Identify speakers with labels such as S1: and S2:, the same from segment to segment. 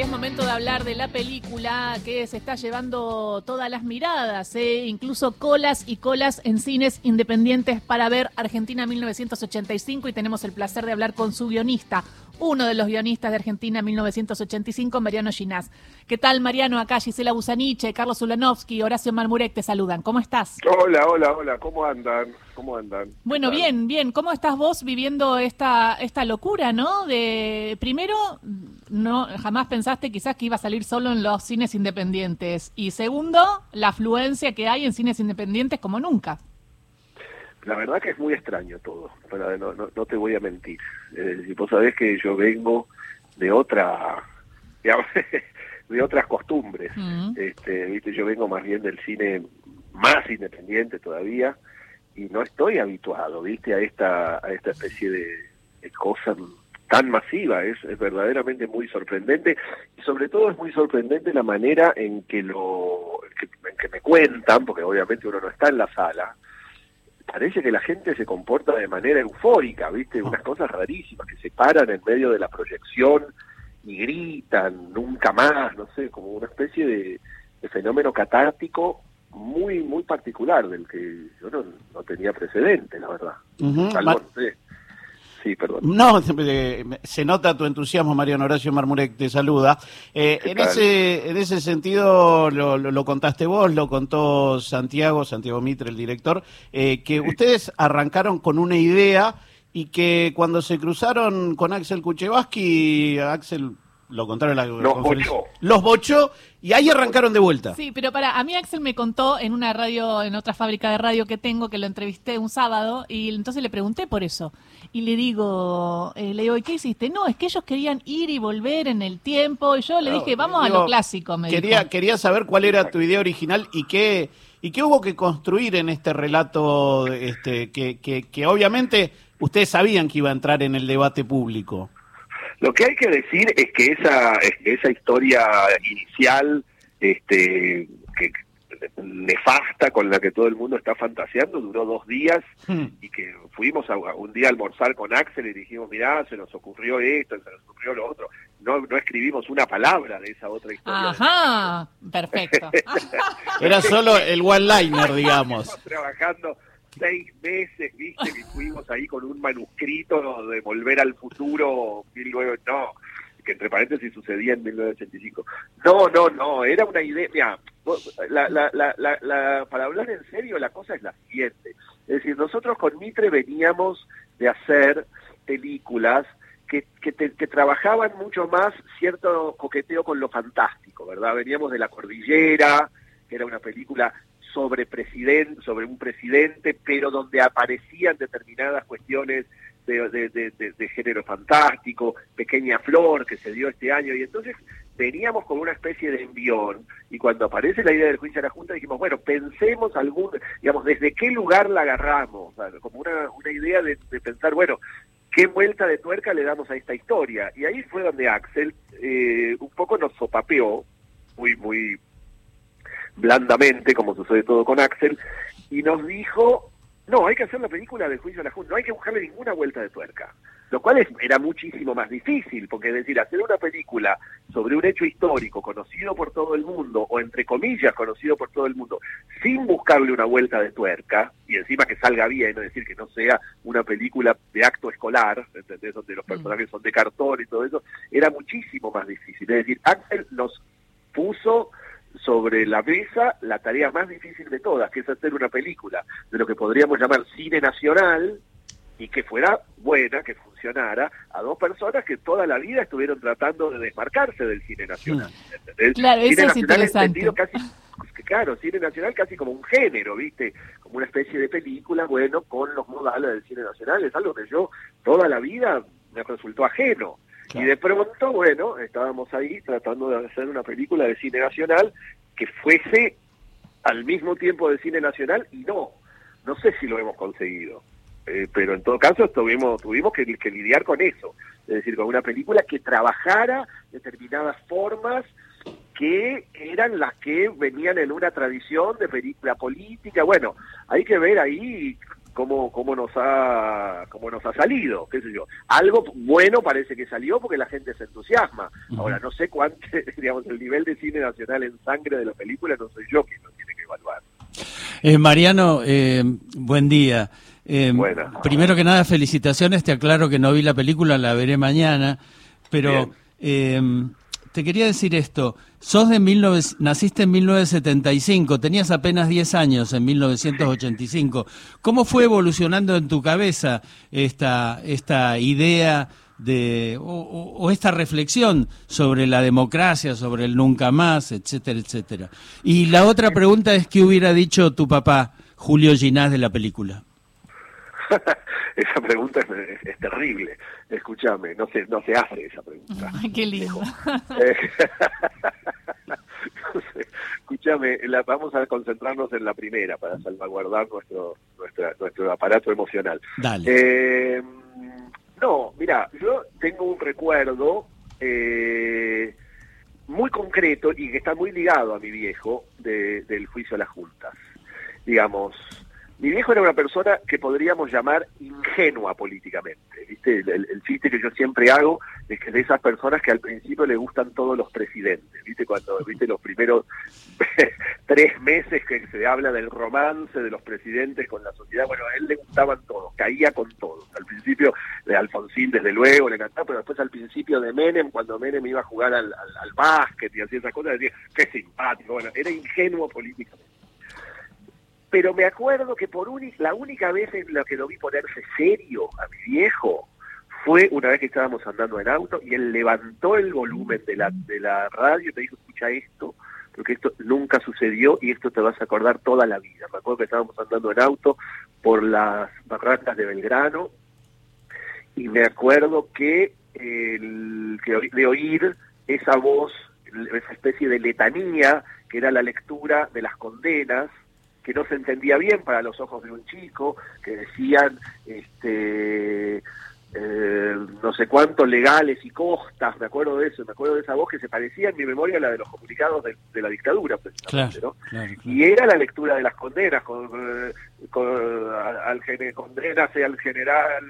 S1: es momento de hablar de la película que se está llevando todas las miradas, ¿eh? incluso colas y colas en cines independientes para ver Argentina 1985 y tenemos el placer de hablar con su guionista, uno de los guionistas de Argentina 1985, Mariano Ginás. ¿Qué tal, Mariano? Acá Gisela Busaniche, Carlos Ulanovsky, Horacio Malmurek te saludan. ¿Cómo estás?
S2: Hola, hola, hola. ¿Cómo andan? ¿Cómo andan?
S1: Bueno, bien, bien. ¿Cómo estás vos viviendo esta, esta locura, no? De primero, no jamás pensaste quizás que iba a salir solo en los cines independientes. Y segundo, la afluencia que hay en cines independientes como nunca.
S2: La verdad que es muy extraño todo, pero no, no, no te voy a mentir. Eh, vos sabés que yo vengo de otra, de otras costumbres.
S1: Mm.
S2: Este, viste, yo vengo más bien del cine más independiente todavía y no estoy habituado, viste, a esta, a esta especie de, de cosa tan masiva. Es, es verdaderamente muy sorprendente y sobre todo es muy sorprendente la manera en que lo, en que, en que me cuentan, porque obviamente uno no está en la sala parece que la gente se comporta de manera eufórica, ¿viste? Unas cosas rarísimas, que se paran en medio de la proyección y gritan, nunca más, no sé, como una especie de, de fenómeno catártico muy, muy particular, del que yo no, no tenía precedente, la verdad.
S3: Ujú.
S2: Salvo,
S3: Ma-
S2: no sé. Sí, perdón.
S3: No, eh, se nota tu entusiasmo, Mariano Horacio Marmurek te saluda. Eh,
S2: ¿Qué
S3: en,
S2: tal?
S3: ese, en ese sentido, lo, lo- lo contaste vos, lo contó Santiago, Santiago Mitre, el director, eh, que ustedes arrancaron con una idea y que cuando se cruzaron con Axel Kuchevaski, Axel, lo contaron en la
S2: Los bochó.
S3: los bochó y ahí arrancaron de vuelta.
S1: Sí, pero para, a mí Axel me contó en una radio, en otra fábrica de radio que tengo, que lo entrevisté un sábado, y entonces le pregunté por eso. Y le digo, eh, le digo, ¿y qué hiciste? No, es que ellos querían ir y volver en el tiempo, y yo le dije, vamos a lo clásico, me
S3: quería,
S1: dijo.
S3: quería saber cuál era tu idea original y qué, y qué hubo que construir en este relato este, que, que, que obviamente ustedes sabían que iba a entrar en el debate público.
S2: Lo que hay que decir es que esa, es que esa historia inicial, este, que nefasta con la que todo el mundo está fantaseando, duró dos días
S3: Hmm.
S2: y que fuimos a, un día a almorzar con Axel y dijimos, mirá, se nos ocurrió esto, se nos ocurrió lo otro. No, no escribimos una palabra de esa otra historia.
S1: Ajá, perfecto.
S3: Era solo el one-liner, digamos.
S2: Estuvimos trabajando seis meses, viste, que fuimos ahí con un manuscrito de Volver al Futuro, 19... No, que entre paréntesis sucedía en 1985. No, no, no, era una idea... Mira, la, la, la, la- para hablar en serio, la cosa es la siguiente. Es decir, nosotros con Mitre veníamos de hacer películas que, que, te- que trabajaban mucho más cierto coqueteo con lo fantástico, ¿verdad? Veníamos de La Cordillera, que era una película sobre presidente, sobre un presidente, pero donde aparecían determinadas cuestiones de, de, de- de- de género fantástico, Pequeña Flor, que se dio este año, y entonces veníamos con una especie de envión, y cuando aparece la idea del juicio a la Junta dijimos, bueno, pensemos algún, digamos, desde qué lugar la agarramos, como una, una idea de, de pensar, bueno, qué vuelta de tuerca le damos a esta historia, y ahí fue donde Axel eh, un poco nos sopapeó, muy, muy blandamente, como sucede todo con Axel, y nos dijo, no, hay que hacer la película del juicio a la Junta, no hay que buscarle ninguna vuelta de tuerca. Lo cual es- era muchísimo más difícil, porque es decir, hacer una película sobre un hecho histórico conocido por todo el mundo, o entre comillas conocido por todo el mundo, sin buscarle una vuelta de tuerca, y encima que salga bien, es decir, que no sea una película de acto escolar, ¿entendés? Donde los personajes son de cartón y todo eso, era muchísimo más difícil. Es decir, Axel nos puso sobre la mesa la tarea más difícil de todas, que es hacer una película de lo que podríamos llamar cine nacional y que fuera buena, que funcionara, a dos personas que toda la vida estuvieron tratando de desmarcarse del cine nacional. ¿entendés?
S1: Claro, eso
S2: cine
S1: es
S2: nacional
S1: interesante.
S2: entendido casi, claro, cine nacional casi como un género, ¿viste? Como una especie de película, bueno, con los modales del cine nacional, es algo que yo toda la vida me resultó ajeno. Y de pronto, bueno, estábamos ahí tratando de hacer una película de cine nacional que fuese al mismo tiempo de cine nacional y no, no sé si lo hemos conseguido. Eh, pero en todo caso tuvimos, tuvimos que, que lidiar con eso, es decir, con una película que trabajara determinadas formas que eran las que venían en una tradición de película política. Bueno, hay que ver ahí cómo, cómo nos ha cómo nos ha salido, qué sé yo. Algo bueno parece que salió porque la gente se entusiasma. Ahora, no sé cuánto, digamos, el nivel de cine nacional en sangre de la película no soy yo quien lo tiene que evaluar.
S4: Eh, Mariano, eh, buen día. Eh, primero que nada, felicitaciones. Te aclaro que no vi la película, la veré mañana. Pero te quería decir esto. Sos de 19, naciste en 1975, tenías apenas 10 años en 1985. ¿Cómo fue evolucionando en tu cabeza esta, esta idea de, o, esta reflexión sobre la democracia, sobre el nunca más, etcétera, etcétera? Y la otra pregunta es, ¿qué hubiera dicho tu papá, Julio Ginás, de la película?
S2: esa pregunta es, terrible. Escúchame, no se, no se hace esa pregunta.
S1: Qué lindo.
S2: escúchame, la, vamos a concentrarnos en la primera para salvaguardar nuestro, nuestra, nuestro aparato emocional.
S4: Dale.
S2: Eh, no, mira, yo tengo un recuerdo eh, muy concreto y que está muy ligado a mi viejo del juicio a las juntas. Digamos, mi viejo era una persona que podríamos llamar ingenua políticamente, ¿viste? El, chiste que yo siempre hago es que de esas personas que al principio le gustan todos los presidentes, ¿viste? Cuando, ¿viste? Los primeros tres meses que se habla del romance de los presidentes con la sociedad, bueno, a él le gustaban todos, caía con todos. Al principio de Alfonsín, desde luego, le encantaba, pero después al principio de Menem, cuando Menem iba a jugar al, al, al básquet y hacía esas cosas, decía, qué simpático, bueno, era ingenuo políticamente pero me acuerdo que por la única vez en la que lo vi ponerse serio a mi viejo fue una vez que estábamos andando en auto y él levantó el volumen de la, de la radio y me dijo, escucha esto, porque esto nunca sucedió y esto te vas a acordar toda la vida. Me acuerdo que estábamos andando en auto por las barracas de Belgrano y me acuerdo que, el, que de oír esa voz, esa especie de letanía que era la lectura de las condenas, que no se entendía bien para los ojos de un chico, que decían este eh, no sé cuántos legales y costas, me acuerdo de eso, me acuerdo de esa voz que se parecía en mi memoria a la de los comunicados de, la dictadura, precisamente, ¿no? Y era la lectura de las condenas, con, con al, condenas al general,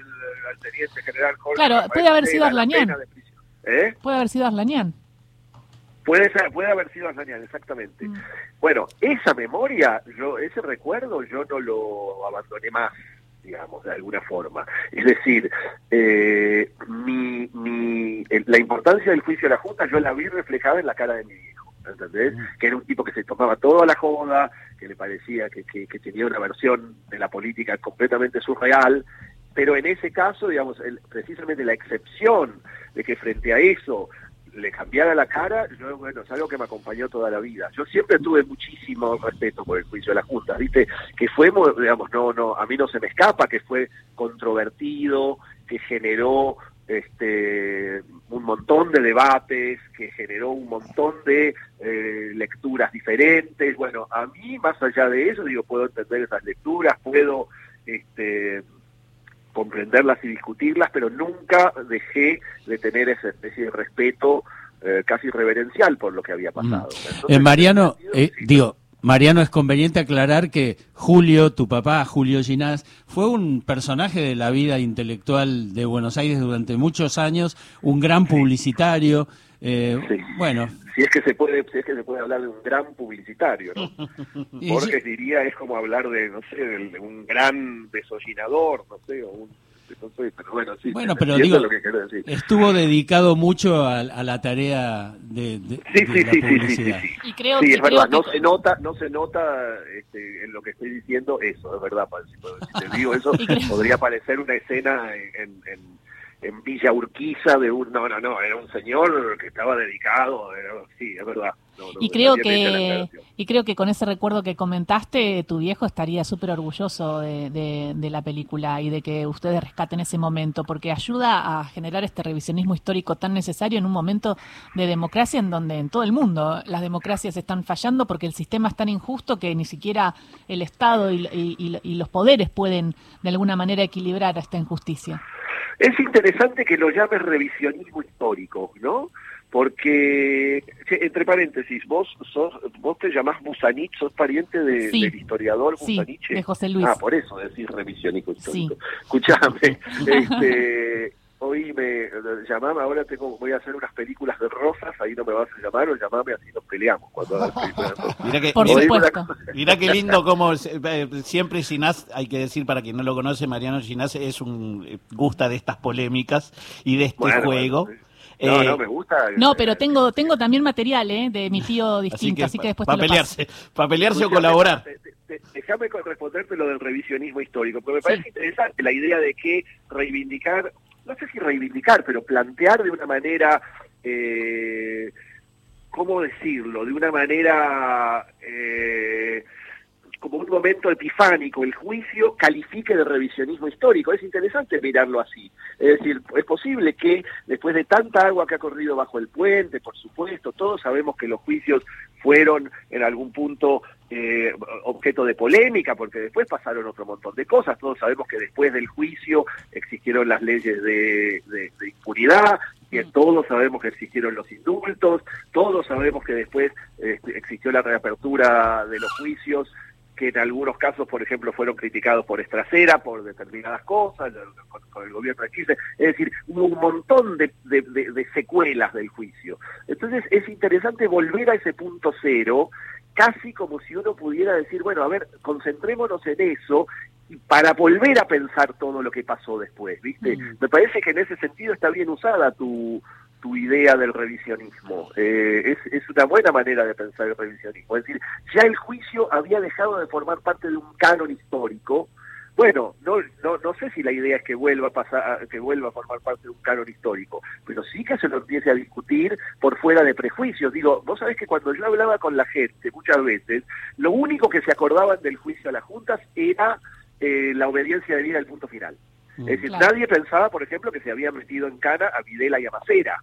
S2: al teniente general
S1: Jorge Claro, puede haber sido Arlañán. ¿Eh? Puede haber sido Arlañán.
S2: Puede ser, puede haber sido Arlañán, exactamente. Mm. Bueno, esa memoria, yo, ese recuerdo, yo no lo abandoné más, digamos, de alguna forma. Es decir, eh, mi, mi, la importancia del juicio de la Junta, yo la vi reflejada en la cara de mi hijo. ¿entendés? Mm. Que era un tipo que se tomaba todo a la joda, que le parecía que, que, que tenía una versión de la política completamente surreal, pero en ese caso, digamos, el, precisamente la excepción de que frente a eso le cambiara la cara, yo, bueno, es algo que me acompañó toda la vida. Yo siempre tuve muchísimo respeto por el juicio de la Junta, ¿viste? Que fue, digamos, no, no, a mí no se me escapa que fue controvertido, que generó este un montón de debates, que generó un montón de eh, lecturas diferentes. Bueno, a mí, más allá de eso, digo, puedo entender esas lecturas, puedo este comprenderlas y discutirlas, pero nunca dejé de tener esa especie de respeto eh, casi reverencial por lo que había pasado.
S4: Mm. Eh, Mariano, eh, digo, Mariano, es conveniente aclarar que Julio, tu papá, Julio Ginás, fue un personaje de la vida intelectual de Buenos Aires durante muchos años, un gran publicitario. Bueno,
S2: si es que se puede, si es que se puede hablar de un gran publicitario, ¿no? Borges diría es como hablar de, no sé, de un gran desollinador, no sé, o un pero bueno, sí,
S4: bueno, pero digo, estuvo dedicado mucho a, la tarea de,
S2: de, sí, sí, sí, publicidad. Sí, sí,
S1: Y creo,
S2: sí,
S1: es
S2: verdad, no se nota, no se nota este, en lo que estoy diciendo eso, es verdad, si, te digo eso, podría parecer una escena en, en en Villa Urquiza de un no no no era un señor que estaba dedicado sí es verdad.
S1: Y creo que y creo que con ese recuerdo que comentaste tu viejo estaría súper orgulloso de, de, la película y de que ustedes rescaten ese momento porque ayuda a generar este revisionismo histórico tan necesario en un momento de democracia en donde en todo el mundo las democracias están fallando porque el sistema es tan injusto que ni siquiera el Estado y, y los poderes pueden de alguna manera equilibrar esta injusticia
S2: es interesante que lo llames revisionismo histórico, ¿no? porque, entre paréntesis, vos sos, vos te llamás Busanich, sos pariente de, del historiador Busanich.
S1: de José Luis.
S2: Ah, por eso decís revisiónico histórico. Escuchame, este, me llamame, ahora tengo, voy a hacer unas películas de rosas, ahí no me vas a llamar, o llamame así nos peleamos cuando hagas películas
S1: Mira que, Por supuesto.
S3: Mira qué lindo como eh, siempre Ginás, hay que decir para quien no lo conoce, Mariano Ginás es un eh, gusta de estas polémicas y de este juego.
S2: No, no, eh, me gusta.
S1: No, pero tengo tengo también material ¿eh? de mi tío distinto, así que, después
S3: para pelearse, para pelearse o colaborar.
S2: Déjame responderte lo del revisionismo histórico, porque me parece interesante la idea de que reivindicar, no sé si reivindicar, pero plantear de una manera, eh, ¿cómo decirlo? De una manera... Eh, como un momento epifánico el juicio califique de revisionismo histórico. Es interesante mirarlo así. Es decir, es posible que después de tanta agua que ha corrido bajo el puente, por supuesto, todos sabemos que los juicios fueron en algún punto eh, objeto de polémica, porque después pasaron otro montón de cosas. Todos sabemos que después del juicio existieron las leyes de, impunidad, mm. todos sabemos que existieron los indultos, todos sabemos que después este, existió la reapertura de los juicios que en algunos casos, por ejemplo, fueron criticados por Estracera, por determinadas cosas, con, el gobierno de Chile. Es decir, hubo un montón de, secuelas del juicio. Entonces es interesante volver a ese punto cero, casi como si uno pudiera decir, bueno, a ver, concentrémonos en eso para volver a pensar todo lo que pasó después, ¿viste? Mm. Me parece que en ese sentido está bien usada tu, tu idea del revisionismo. Eh, es, es, una buena manera de pensar el revisionismo. Es decir, ya el juicio había dejado de formar parte de un canon histórico. Bueno, no, no, no sé si la idea es que vuelva a pasar, que vuelva a formar parte de un canon histórico, pero sí que se lo empiece a discutir por fuera de prejuicios. Digo, vos sabés que cuando yo hablaba con la gente muchas veces, lo único que se acordaban del juicio a las juntas era eh, la obediencia de vida al punto final. Es decir, nadie pensaba, por ejemplo, que se había metido en cana a Videla y a Macera.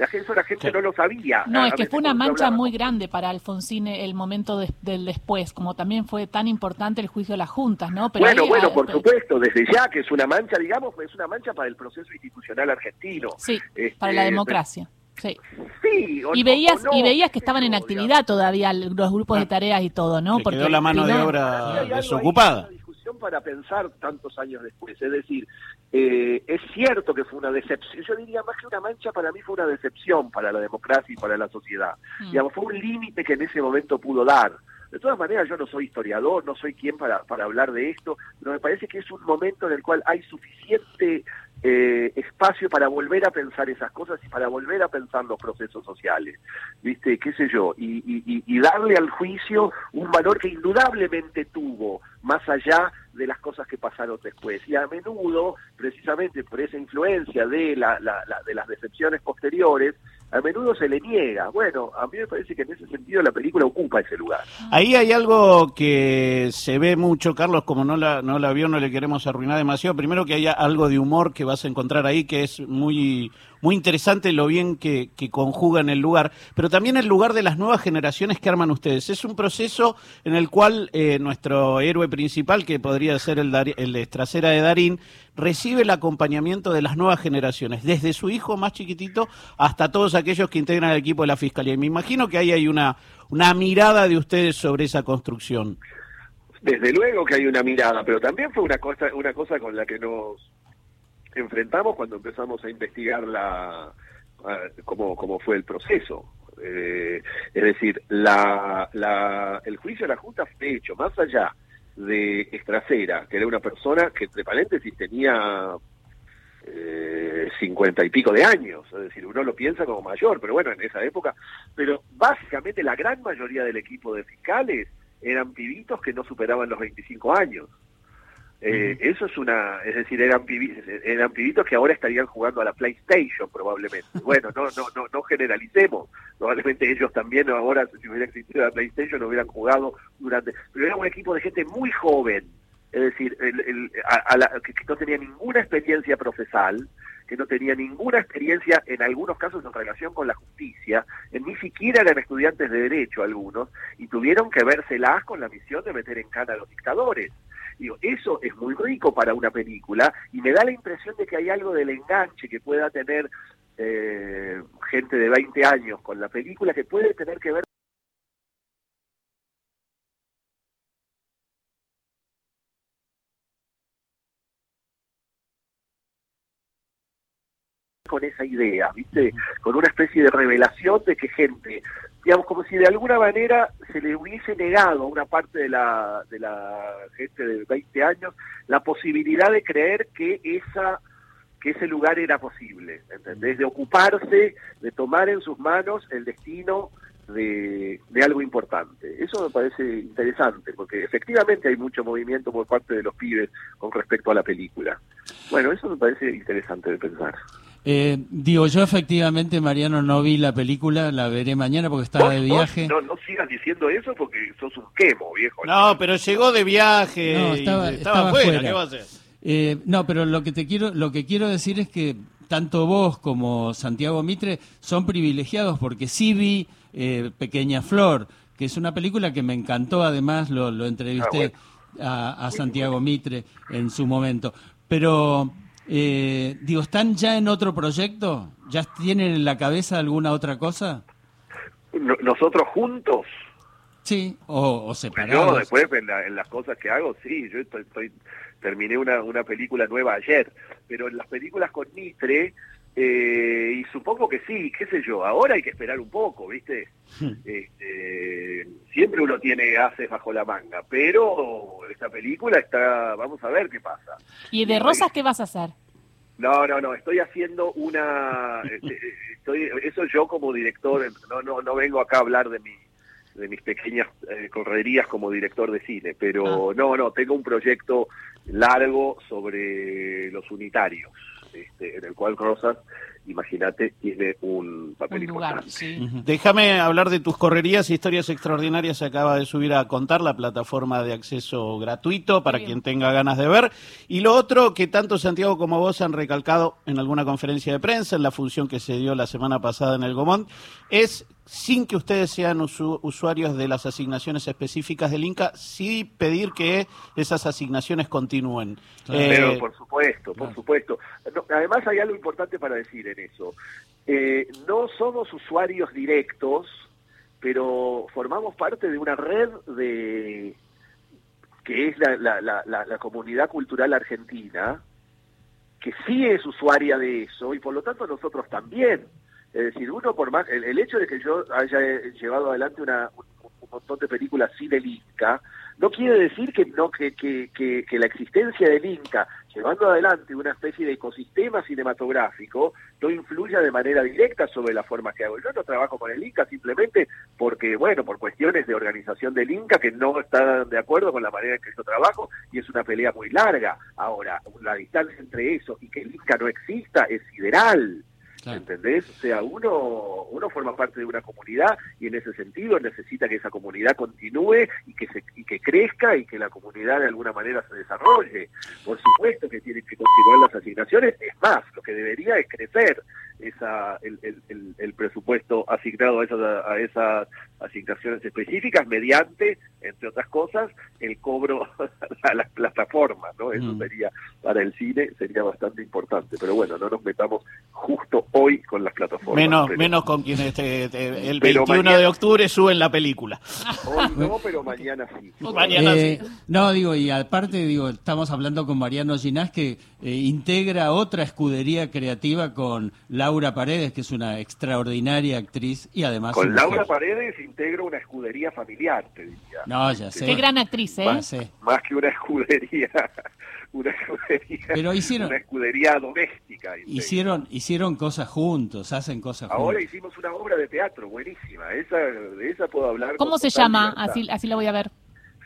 S2: La gente, la gente no lo sabía.
S1: No, es que fue una mancha muy grande para Alfonsín el momento del después, como también fue tan importante el juicio de las juntas, ¿no?
S2: bueno, bueno, por supuesto, desde ya que es una mancha, digamos, es una mancha para el proceso institucional argentino.
S1: Sí, para la este, democracia. Sí.
S2: sí
S1: y veías y veías que estaban en actividad todavía los grupos de ah. tareas y todo, ¿no?
S3: Porque quedó la mano de obra desocupada
S2: para pensar tantos años después. Es decir, eh, es cierto que fue una decepción, yo diría más que una mancha, para mí fue una decepción para la democracia y para la sociedad. Mm. Digamos, fue un límite que en ese momento pudo dar. De todas maneras, yo no soy historiador, no soy quien para, para hablar de esto, pero me parece que es un momento en el cual hay suficiente eh, espacio para volver a pensar esas cosas y para volver a pensar los procesos sociales, ¿viste? ¿Qué sé yo? Y, darle al juicio un valor que indudablemente tuvo, más allá de las cosas que pasaron después. Y a menudo, precisamente por esa influencia de, la, de las decepciones posteriores, a menudo se le niega. Bueno, a mí me parece que en ese sentido la película ocupa ese lugar.
S3: Ahí hay algo que se ve mucho, Carlos, como no la, no la vio, no le queremos arruinar demasiado. Primero que haya algo de humor que vas a encontrar ahí, que es muy, muy interesante lo bien que, que conjuga en el lugar, pero también el lugar de las nuevas generaciones que arman ustedes. Es un proceso en el cual eh, nuestro héroe principal, que podría ser el, el de Trasera de Darín, recibe el acompañamiento de las nuevas generaciones, desde su hijo más chiquitito hasta todos aquellos que integran el equipo de la Fiscalía. Y me imagino que ahí hay una, una mirada de ustedes sobre esa construcción.
S2: Desde luego que hay una mirada, pero también fue una cosa, una cosa con la que nos enfrentamos cuando empezamos a investigar la cómo, cómo fue el proceso. Eh, es decir, la, la, el juicio de la Junta fue hecho más allá de Estracera, que era una persona que, entre paréntesis, tenía eh, cincuenta y pico de años, es decir, uno lo piensa como mayor, pero bueno, en esa época, pero básicamente la gran mayoría del equipo de fiscales eran pibitos que no superaban los 25 años. Eh, eso es una, es decir, eran, eran pibitos que ahora estarían jugando a la PlayStation probablemente. Bueno, no, no, no, no generalicemos. Probablemente ellos también ahora, si hubiera existido la PlayStation, hubieran jugado durante. Pero era un equipo de gente muy joven, es decir, el, a, la, que, no tenía ninguna experiencia procesal, que no tenía ninguna experiencia, en algunos casos, en relación con la justicia, ni siquiera eran estudiantes de derecho algunos, y tuvieron que vérselas con la misión de meter en cana a los dictadores. Digo, eso es muy rico para una película y me da la impresión de que hay algo del enganche que pueda tener eh, gente de 20 años con la película que puede tener que ver con esa idea, ¿viste? Con una especie de revelación de que gente, digamos, como si de alguna manera se le hubiese negado a una parte de la, de la gente de 20 años la posibilidad de creer que esa que ese lugar era posible, ¿entendés? De ocuparse, de tomar en sus manos el destino de, de, algo importante. Eso me parece interesante, porque efectivamente hay mucho movimiento por parte de los pibes con respecto a la película. Bueno, eso me parece interesante de pensar.
S4: Eh, digo, yo efectivamente, Mariano, no vi la película, la veré mañana porque estaba de viaje.
S2: no, no sigas diciendo eso porque sos un quemo, viejo.
S3: No, pero llegó de viaje.
S4: No, estaba, estaba, fuera. ¿Qué va a hacer? Eh, no, pero lo que te quiero, lo que quiero decir es que tanto vos como Santiago Mitre son privilegiados porque sí vi eh, Pequeña Flor, que es una película que me encantó, además lo, lo entrevisté ah, a, a Santiago Mitre en su momento. Pero eh, digo, ¿están ya en otro proyecto? ¿Ya tienen en la cabeza alguna otra cosa?
S2: ¿Nosotros juntos?
S4: Sí, o, separados.
S2: Yo después en, las cosas que hago, sí, yo estoy, terminé una, una película nueva ayer, pero en las películas con Mitre, eh, y supongo que sí, qué sé yo, ahora hay que esperar un poco, ¿viste? Hmm. Este, siempre uno tiene haces bajo la manga, pero esta película está, vamos a ver qué pasa.
S1: ¿Y de Rosas qué vas a hacer?
S2: No, no, no, estoy haciendo una, este, estoy, eso yo como director, no, no, no vengo acá a hablar de mi, de mis pequeñas eh, correrías como director de cine, pero ah. no, no, tengo un proyecto largo sobre los unitarios, este, en el cual Rosas imagínate, tiene un papel importante.
S3: Déjame hablar de tus correrías, historias extraordinarias se acaba de subir a contar la plataforma de acceso gratuito para quien tenga ganas de ver. Y lo otro que tanto Santiago como vos han recalcado en alguna conferencia de prensa, en la función que se dio la semana pasada en el Gomont, es sin que ustedes sean usuarios de las asignaciones específicas del Inca, sí pedir que esas asignaciones continúen.
S2: Pero por supuesto, por supuesto. además hay algo importante para decir en eso. Eh, no somos usuarios directos, pero formamos parte de una red de que es la, la comunidad cultural argentina, que sí es usuaria de eso y por lo tanto nosotros también. Es decir, uno por más, el, hecho de que yo haya llevado adelante una, un, montón de películas sin el Inca, no quiere decir que no que, que, que, la existencia del Inca, llevando adelante una especie de ecosistema cinematográfico, no influya de manera directa sobre la forma que hago. Yo no trabajo con el Inca simplemente porque, bueno, por cuestiones de organización del Inca que no están de acuerdo con la manera en que yo trabajo y es una pelea muy larga. Ahora, la distancia entre eso y que el Inca no exista es sideral. ¿Entendés? O sea, uno, uno forma parte de una comunidad y en ese sentido necesita que esa comunidad continúe y que, se, y que crezca y que la comunidad de alguna manera se desarrolle. Por supuesto que tiene que continuar las asignaciones, es más, lo que debería es crecer esa, el, el, el, presupuesto asignado a esas, a esas asignaciones específicas mediante, entre otras cosas, el cobro a las plataformas, ¿no? Eso mm. sería, para el cine, sería bastante importante. Pero bueno, no nos metamos justo hoy con las plataformas.
S3: Menos, menos con quienes el 21 de octubre suben la película.
S2: Hoy no, pero mañana sí.
S4: Mañana sí. Eh, no, digo, y aparte, digo, estamos hablando con Mariano Ginás que eh, integra otra escudería creativa con Laura Paredes, que es una extraordinaria actriz y además...
S2: Con Laura Paredes integro una escudería familiar, te diría.
S4: No, ya sé.
S1: Qué gran actriz, ¿eh?
S2: Más, más que una escudería una escudería, Pero hicieron, una escudería doméstica.
S4: Hicieron, hicieron cosas juntos, hacen cosas
S2: juntos. Ahora hicimos una obra de teatro buenísima, esa, de esa puedo hablar.
S1: ¿Cómo se llama? Así, así la voy a ver.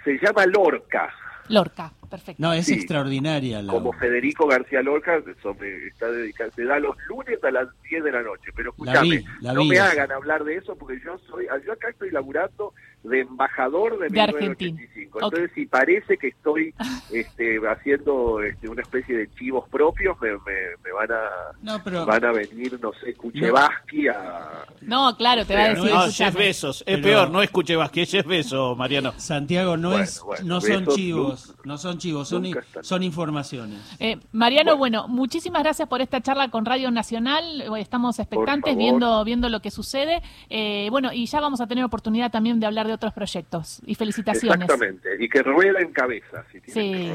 S2: Se llama Lorca.
S1: Lorca, perfecto.
S4: No, es extraordinaria. La...
S2: Como Federico García Lorca, está dedicado, se da los lunes a las 10 de la noche. Pero escúchame, no me hagan hablar de eso porque yo soy, yo acá estoy laburando de embajador de, 1985. Entonces, si parece que estoy este, haciendo este, una especie de chivos propios, me, me, van a van a venir, no sé, Kuchevaski a...
S1: No, claro, te va a decir...
S3: No, Jeff Besos, es peor, no es Kuchevaski, es Jeff Besos, Mariano.
S4: Santiago, no es no son chivos, no son chivos, son, son informaciones.
S1: Eh, Mariano, bueno. muchísimas gracias por esta charla con Radio Nacional, estamos expectantes viendo, viendo lo que sucede, eh, bueno, y ya vamos a tener oportunidad también de hablar de otros proyectos. Y felicitaciones.
S2: Exactamente. Y que rueda en cabeza. Si
S1: sí.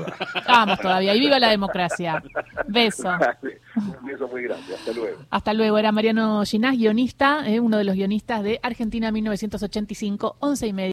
S1: Vamos todavía. Y viva la democracia. Beso.
S2: Un beso muy grande. Hasta luego.
S1: Hasta luego. Era Mariano Ginás, guionista, eh, uno de los guionistas de Argentina 1985, once y media.